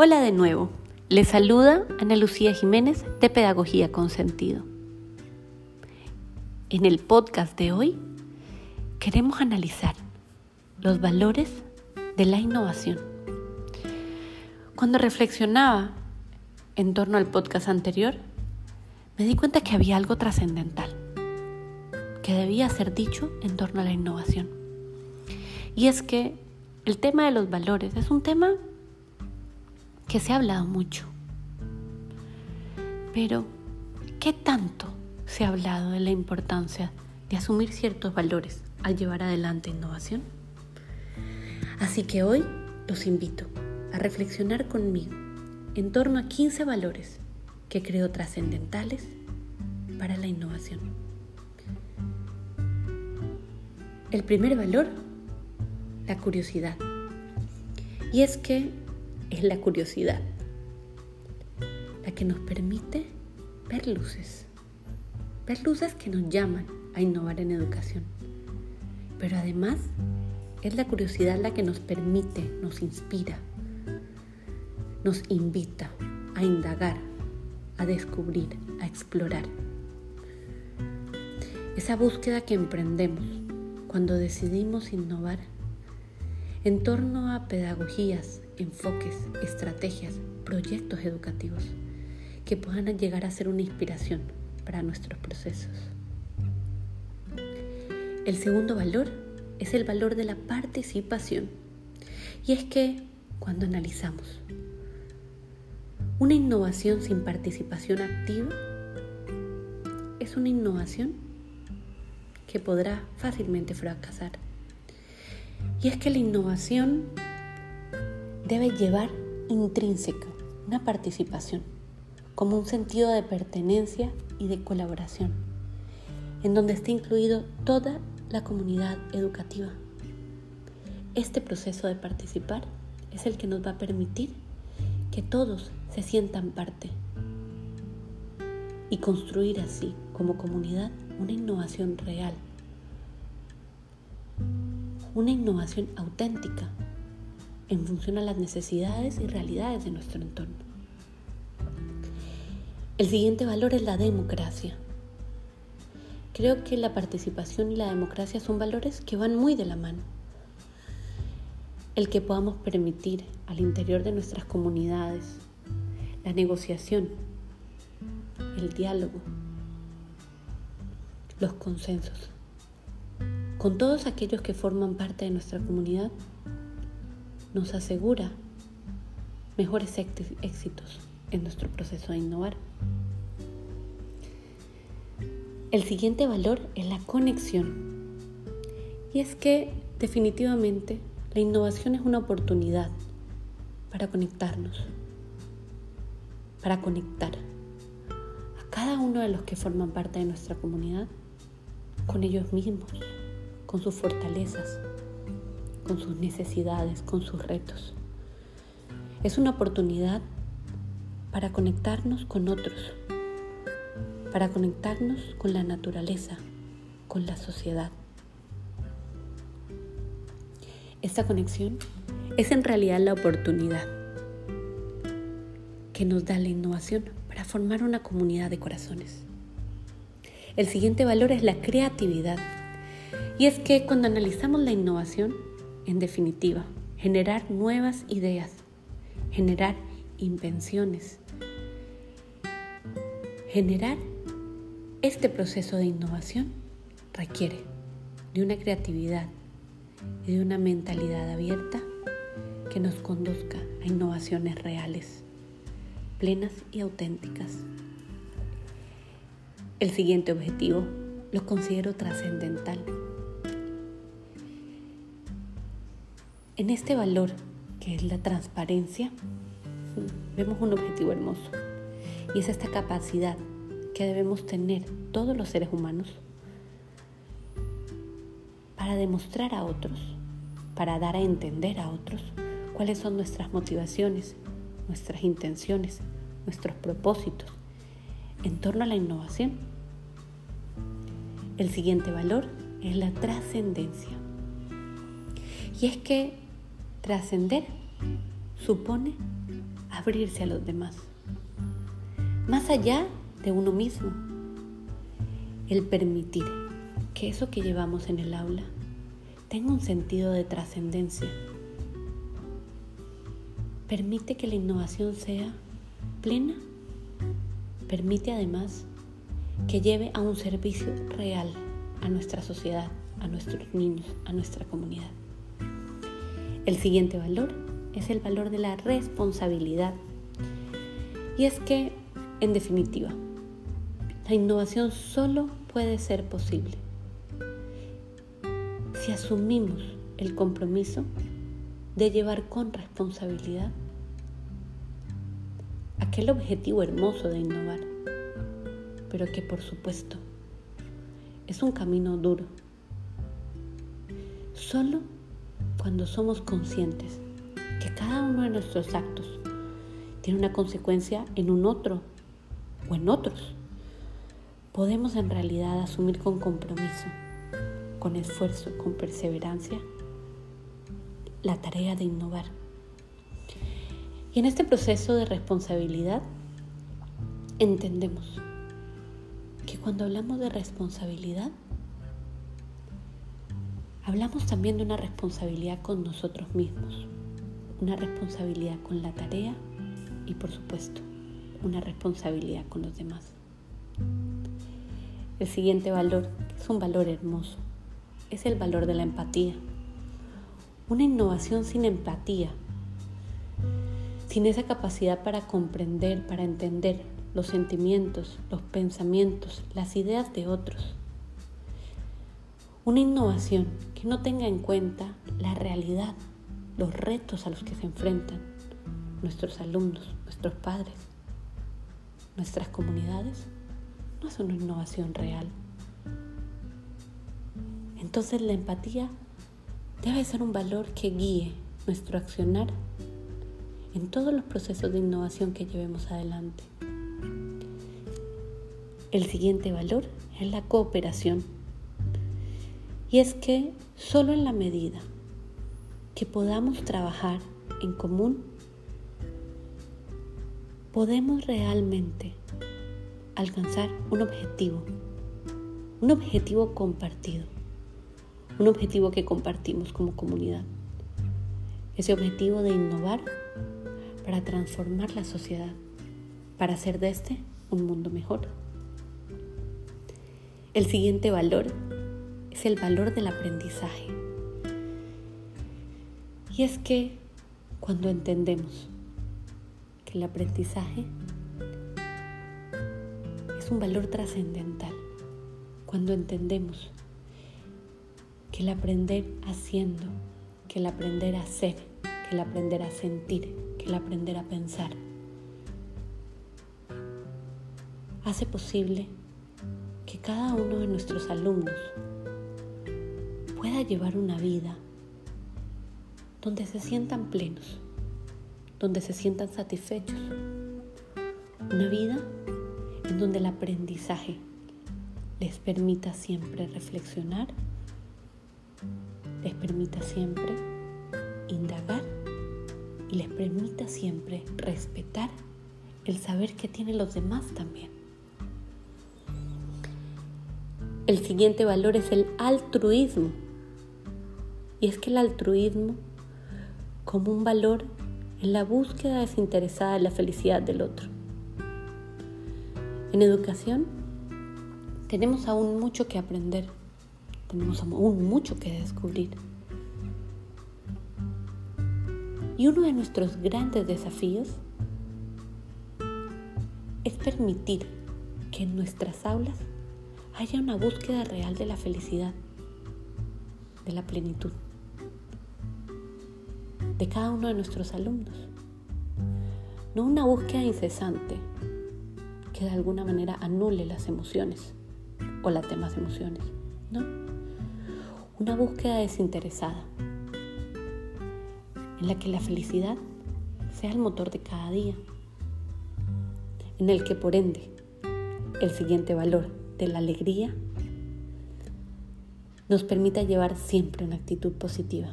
Hola de nuevo, les saluda Ana Lucía Jiménez de Pedagogía con Sentido. En el podcast de hoy queremos analizar los valores de la innovación. Cuando reflexionaba en torno al podcast anterior, me di cuenta que había algo trascendental que debía ser dicho en torno a la innovación. Y es que el tema de los valores es un tema que se ha hablado mucho. Pero, ¿qué tanto se ha hablado de la importancia de asumir ciertos valores al llevar adelante innovación? Así que hoy los invito a reflexionar conmigo en torno a 15 valores que creo trascendentales para la innovación. El primer valor, la curiosidad. Y es que es la curiosidad, la que nos permite ver luces, ver luces que nos llaman a innovar en educación. Pero además es la curiosidad la que nos permite, nos inspira, nos invita a indagar, a descubrir, a explorar. Esa búsqueda que emprendemos cuando decidimos innovar en torno a pedagogías, enfoques, estrategias, proyectos educativos que puedan llegar a ser una inspiración para nuestros procesos. El segundo valor es el valor de la participación. Y es que cuando analizamos una innovación sin participación activa, es una innovación que podrá fácilmente fracasar. Y es que la innovación debe llevar intrínseca una participación, como un sentido de pertenencia y de colaboración, en donde esté incluido toda la comunidad educativa. Este proceso de participar es el que nos va a permitir que todos se sientan parte y construir así como comunidad una innovación real, una innovación auténtica en función a las necesidades y realidades de nuestro entorno. El siguiente valor es la democracia. Creo que la participación y la democracia son valores que van muy de la mano. El que podamos permitir al interior de nuestras comunidades la negociación, el diálogo, los consensos, con todos aquellos que forman parte de nuestra comunidad nos asegura mejores éxitos en nuestro proceso de innovar. El siguiente valor es la conexión. Y es que definitivamente la innovación es una oportunidad para conectarnos, para conectar a cada uno de los que forman parte de nuestra comunidad con ellos mismos, con sus fortalezas, con sus necesidades, con sus retos. Es una oportunidad para conectarnos con otros, para conectarnos con la naturaleza, con la sociedad. Esta conexión es en realidad la oportunidad que nos da la innovación para formar una comunidad de corazones. El siguiente valor es la creatividad. Y es que cuando analizamos la innovación, en definitiva, generar nuevas ideas, generar invenciones, generar este proceso de innovación requiere de una creatividad y de una mentalidad abierta que nos conduzca a innovaciones reales, plenas y auténticas. El siguiente objetivo lo considero trascendental En este valor, que es la transparencia, vemos un objetivo hermoso. Y es esta capacidad que debemos tener todos los seres humanos para demostrar a otros, para dar a entender a otros cuáles son nuestras motivaciones, nuestras intenciones, nuestros propósitos en torno a la innovación. El siguiente valor es la trascendencia. Y es que Trascender supone abrirse a los demás. Más allá de uno mismo, el permitir que eso que llevamos en el aula tenga un sentido de trascendencia. Permite que la innovación sea plena. Permite además que lleve a un servicio real a nuestra sociedad, a nuestros niños, a nuestra comunidad. El siguiente valor es el valor de la responsabilidad. Y es que, en definitiva, la innovación solo puede ser posible si asumimos el compromiso de llevar con responsabilidad aquel objetivo hermoso de innovar, pero que por supuesto es un camino duro. Solo cuando somos conscientes que cada uno de nuestros actos tiene una consecuencia en un otro o en otros, podemos en realidad asumir con compromiso, con esfuerzo, con perseverancia, la tarea de innovar. Y en este proceso de responsabilidad entendemos que cuando hablamos de responsabilidad, hablamos también de una responsabilidad con nosotros mismos, una responsabilidad con la tarea y por supuesto una responsabilidad con los demás. El siguiente valor, es un valor hermoso, es el valor de la empatía. Una innovación sin empatía, sin esa capacidad para comprender, para entender los sentimientos, los pensamientos, las ideas de otros. Una innovación que no tenga en cuenta la realidad, los retos a los que se enfrentan nuestros alumnos, nuestros padres, nuestras comunidades, no es una innovación real. Entonces la empatía debe ser un valor que guíe nuestro accionar en todos los procesos de innovación que llevemos adelante. El siguiente valor es la cooperación. Y es que solo en la medida que podamos trabajar en común, podemos realmente alcanzar un objetivo, un objetivo compartido, un objetivo que compartimos como comunidad. Ese objetivo de innovar para transformar la sociedad, para hacer de este un mundo mejor. El siguiente valor es el valor del aprendizaje. Y es que cuando entendemos que el aprendizaje es un valor trascendental, cuando entendemos que el aprender haciendo, que el aprender a ser, que el aprender a sentir, que el aprender a pensar, hace posible que cada uno de nuestros alumnos pueda llevar una vida donde se sientan plenos, donde se sientan satisfechos. Una vida en donde el aprendizaje les permita siempre reflexionar, les permita siempre indagar y les permita siempre respetar el saber que tienen los demás también. El siguiente valor es el altruismo. Y es que el altruismo como un valor en la búsqueda desinteresada de la felicidad del otro. En educación tenemos aún mucho que aprender, tenemos aún mucho que descubrir. Y uno de nuestros grandes desafíos es permitir que en nuestras aulas haya una búsqueda real de la felicidad, de la plenitud de cada uno de nuestros alumnos. No una búsqueda incesante que de alguna manera anule las emociones o las demás emociones, ¿no? Una búsqueda desinteresada en la que la felicidad sea el motor de cada día, en el que por ende el siguiente valor de la alegría nos permita llevar siempre una actitud positiva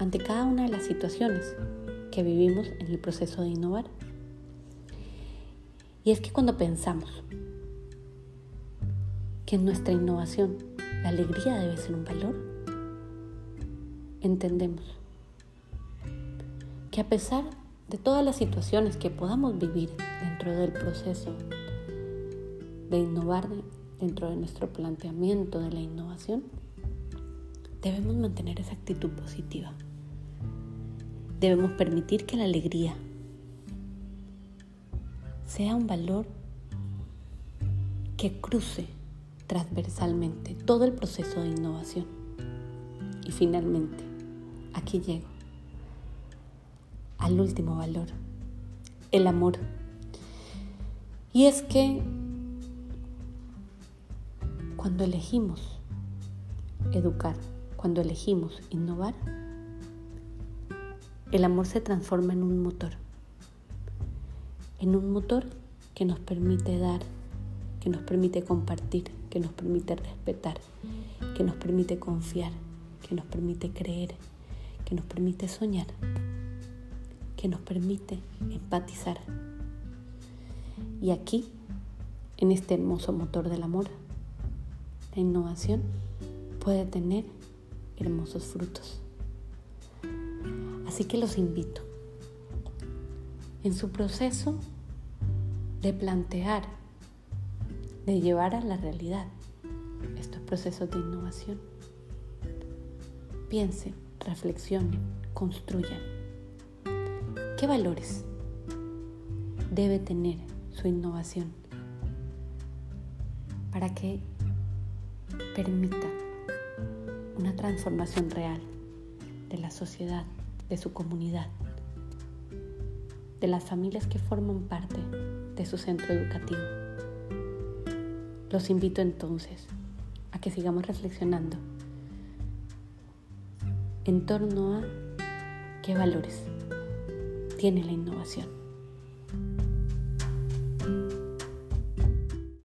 ante cada una de las situaciones que vivimos en el proceso de innovar. Y es que cuando pensamos que en nuestra innovación la alegría debe ser un valor, entendemos que a pesar de todas las situaciones que podamos vivir dentro del proceso de innovar dentro de nuestro planteamiento de la innovación, debemos mantener esa actitud positiva. Debemos permitir que la alegría sea un valor que cruce transversalmente todo el proceso de innovación. Y finalmente, aquí llego al último valor, el amor. Y es que cuando elegimos educar, cuando elegimos innovar, el amor se transforma en un motor, en un motor que nos permite dar, que nos permite compartir, que nos permite respetar, que nos permite confiar, que nos permite creer, que nos permite soñar que nos permite empatizar. Y aquí, en este hermoso motor del amor, la innovación puede tener hermosos frutos. Así que los invito en su proceso de plantear, de llevar a la realidad estos procesos de innovación. Piensen, reflexionen, construyan. ¿Qué valores debe tener su innovación para que permita una transformación real de la sociedad, de su comunidad, de las familias que forman parte de su centro educativo? Los invito entonces a que sigamos reflexionando en torno a qué valores tiene la innovación.